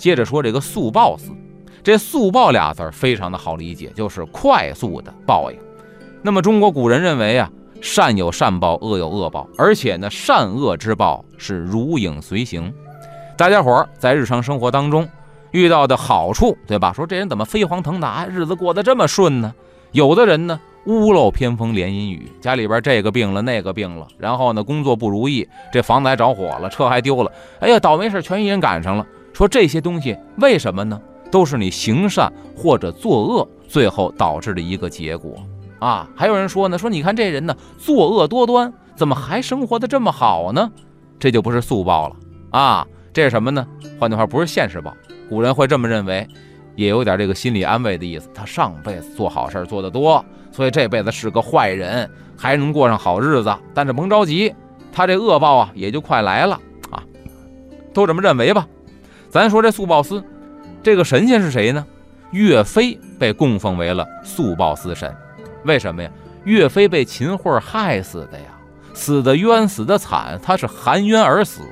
接着说这个速报司。这速报俩字儿非常的好理解，就是快速的报应。那么中国古人认为啊，善有善报，恶有恶报，而且呢，善恶之报是如影随形。大家伙儿在日常生活当中。遇到的好处，对吧？说这人怎么飞黄腾达，日子过得这么顺呢？有的人呢，屋漏偏逢连阴雨，家里边这个病了，那个病了，然后呢，工作不如意，这房子还着火了，车还丢了，哎呀，倒霉事全一人赶上了。说这些东西为什么呢？都是你行善或者作恶，最后导致的一个结果啊。还有人说呢，说你看这人呢，作恶多端，怎么还生活的这么好呢？这就不是速报了啊，这是什么呢？换句话，不是现实报。古人会这么认为，也有点这个心理安慰的意思。他上辈子做好事做得多，所以这辈子是个坏人，还能过上好日子。但是甭着急，他这恶报啊也就快来了啊，都这么认为吧。咱说这速报司，这个神仙是谁呢？岳飞被供奉为了速报司神，为什么呀？岳飞被秦桧害死的呀，死的冤，死的惨，他是含冤而死。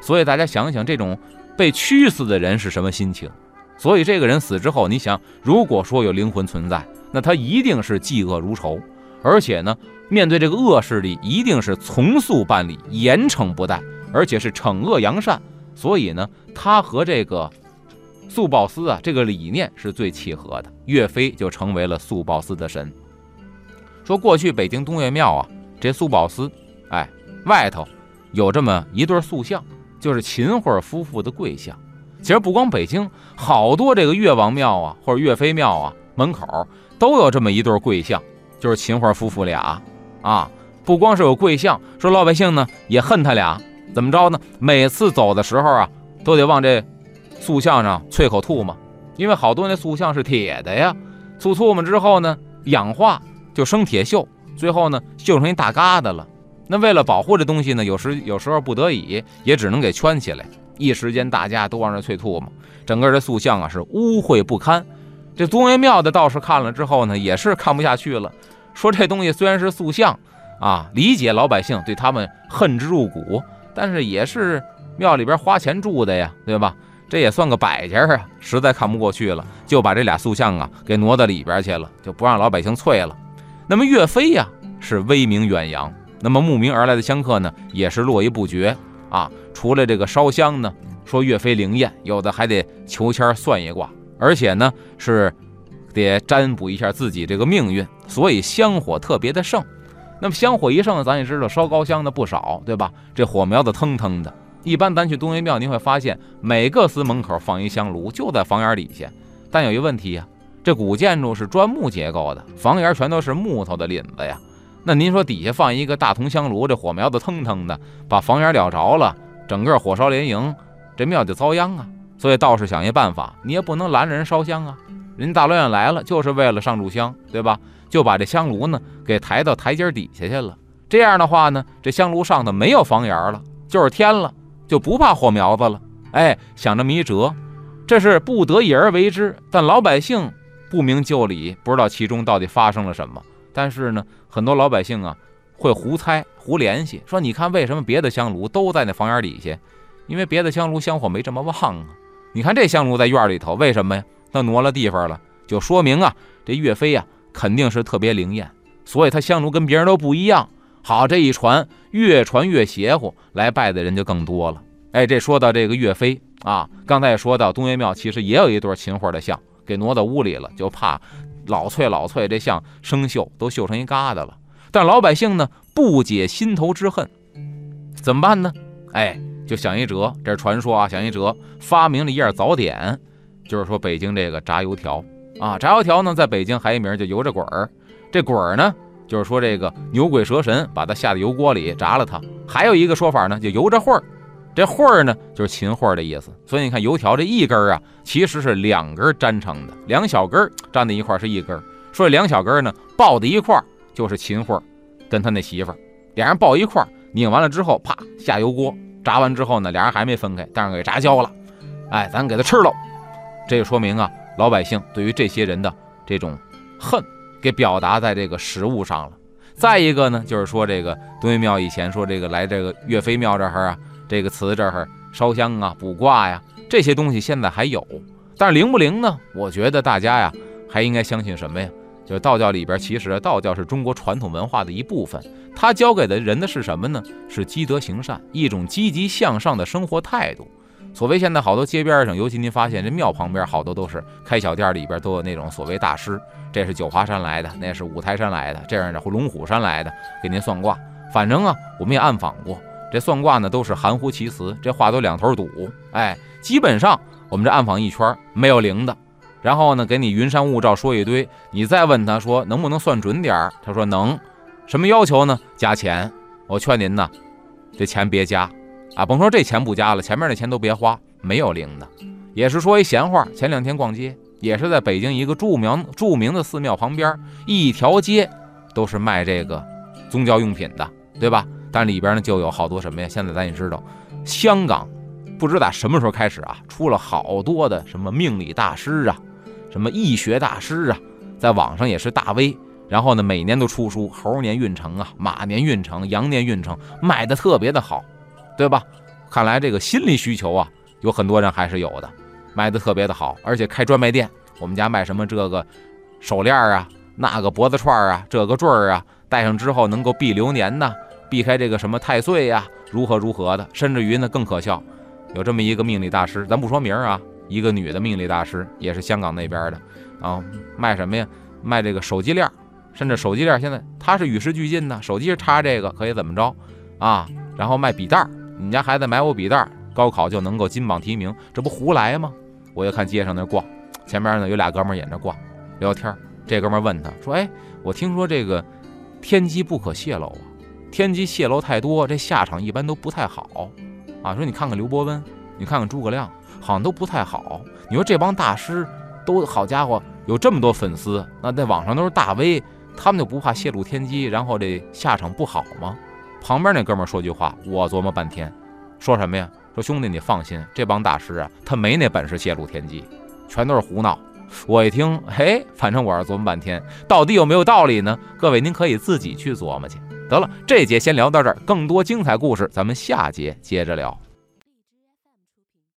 所以大家想想这种。被屈死的人是什么心情？所以这个人死之后，你想，如果说有灵魂存在，那他一定是嫉恶如仇，而且呢，面对这个恶势力，一定是从速办理，严惩不贷，而且是惩恶扬善。所以呢，他和这个速报司啊，这个理念是最契合的。岳飞就成为了速报司的神。说过去北京东岳庙啊，这速报司，哎，外头有这么一对塑像。就是秦桧夫妇的跪像，其实不光北京，好多这个岳王庙啊，或者岳飞庙啊，门口都有这么一对跪像，就是秦桧夫妇俩啊。不光是有跪像，说老百姓呢也恨他俩，怎么着呢？每次走的时候啊，都得往这塑像上啐口唾沫，因为好多那塑像是铁的呀，吐唾沫之后呢，氧化就生铁锈，最后呢锈成一大疙瘩了。那为了保护这东西呢，有时有时候不得已也只能给圈起来。一时间大家都往这啐吐沫，整个这塑像啊是污秽不堪。这东岳庙的道士看了之后呢，也是看不下去了，说这东西虽然是塑像啊，理解老百姓对他们恨之入骨，但是也是庙里边花钱住的呀，对吧？这也算个摆件啊，实在看不过去了，就把这俩塑像啊给挪到里边去了，就不让老百姓啐了。那么岳飞呀是威名远扬。那么慕名而来的香客呢，也是络绎不绝啊。除了这个烧香呢，说岳飞灵验，有的还得求签算一卦，而且呢是得占卜一下自己这个命运，所以香火特别的盛。那么香火一盛，咱也知道烧高香的不少，对吧？这火苗子腾腾的。一般咱去东岳庙，您会发现每个司门口放一香炉，就在房檐底下。但有一问题呀，这古建筑是砖木结构的，房檐全都是木头的檩子呀。那您说底下放一个大铜香炉，这火苗子腾腾的，把房檐燎着了，整个火烧连营，这庙就遭殃啊！所以道士想一办法，你也不能拦着人烧香啊。人大老远来了，就是为了上炷香，对吧？就把这香炉呢给抬到台阶底下去了。这样的话呢，这香炉上头没有房檐了，就是天了，就不怕火苗子了。哎，想这么一辙，这是不得已而为之，但老百姓不明就里，不知道其中到底发生了什么。但是呢，很多老百姓啊会胡猜、胡联系，说你看为什么别的香炉都在那房檐底下？因为别的香炉香火没这么旺啊。你看这香炉在院里头，为什么呀？那挪了地方了，就说明啊，这岳飞呀肯定是特别灵验，所以他香炉跟别人都不一样。好，这一传越传越邪乎，来拜的人就更多了。哎，这说到这个岳飞啊，刚才也说到东岳庙其实也有一对秦桧的像，给挪到屋里了，就怕老翠老翠这像生锈，都锈成一疙瘩了。但老百姓呢不解心头之恨，怎么办呢？哎，就想一辙，这是传说啊，想一辙，发明了一样早点，就是说北京这个炸油条啊，炸油条呢，在北京还一名叫油炸滚儿，这滚儿呢。就是说，这个牛鬼蛇神把它下在油锅里炸了它。还有一个说法呢，就油炸会儿。这会儿呢，就是秦桧的意思。所以你看，油条这一根儿啊，其实是两根粘成的，两小根粘在一块儿是一根儿。说两小根呢，抱在一块儿就是秦桧跟他那媳妇儿，俩人抱一块儿拧完了之后，啪下油锅炸完之后呢，俩人还没分开，但是给炸焦了。哎，咱给他吃了。这就说明啊，老百姓对于这些人的这种恨。给表达在这个食物上了。再一个呢，就是说这个东岳庙以前说这个来这个岳飞庙这儿啊，这个祠这儿烧香啊、卜卦呀，这些东西现在还有，但是灵不灵呢？我觉得大家呀还应该相信什么呀？就是道教里边，其实道教是中国传统文化的一部分，它教给的人的是什么呢？是积德行善，一种积极向上的生活态度。所谓现在好多街边上，尤其您发现这庙旁边好多都是开小店，里边都有那种所谓大师，这是九华山来的，那是五台山来的，这样的龙虎山来的，给您算卦。反正啊，我们也暗访过，这算卦呢都是含糊其辞，这话都两头堵。哎，基本上我们这暗访一圈没有灵的，然后呢给你云山雾罩说一堆，你再问他说能不能算准点儿，他说能，什么要求呢？加钱。我劝您呢，这钱别加。啊，甭说这钱不加了，前面那钱都别花，没有零的，也是说一闲话。前两天逛街，也是在北京一个著名著名的寺庙旁边，一条街都是卖这个宗教用品的，对吧？但里边呢就有好多什么呀？现在咱也知道，香港不知道什么时候开始啊，出了好多的什么命理大师啊，什么易学大师啊，在网上也是大 V，然后呢每年都出书，猴年运程啊，马年运程，羊年运程，卖的特别的好。对吧？看来这个心理需求啊，有很多人还是有的，卖的特别的好，而且开专卖店。我们家卖什么这个手链啊，那个脖子串啊，这个坠儿啊，戴上之后能够避流年呐，避开这个什么太岁呀，如何如何的。甚至于呢更可笑，有这么一个命理大师，咱不说名啊，一个女的命理大师，也是香港那边的啊，卖什么呀？卖这个手机链，甚至手机链现在它是与时俱进的，手机插这个可以怎么着啊？然后卖笔袋儿。你家孩子买我笔袋，高考就能够金榜题名，这不胡来吗？我就看街上那逛，前面呢有俩哥们儿在逛聊天。这哥们儿问他说：“哎，我听说这个天机不可泄露啊，天机泄露太多，这下场一般都不太好啊。说你看看刘伯温，你看看诸葛亮，好像都不太好。你说这帮大师都好家伙，有这么多粉丝，那在网上都是大 V，他们就不怕泄露天机，然后这下场不好吗？”旁边那哥们说句话，我琢磨半天，说什么呀？说兄弟你放心，这帮大师啊，他没那本事泄露天机，全都是胡闹。我一听，嘿，反正我是琢磨半天，到底有没有道理呢？各位您可以自己去琢磨去。得了，这节先聊到这儿，更多精彩故事咱们下节接着聊。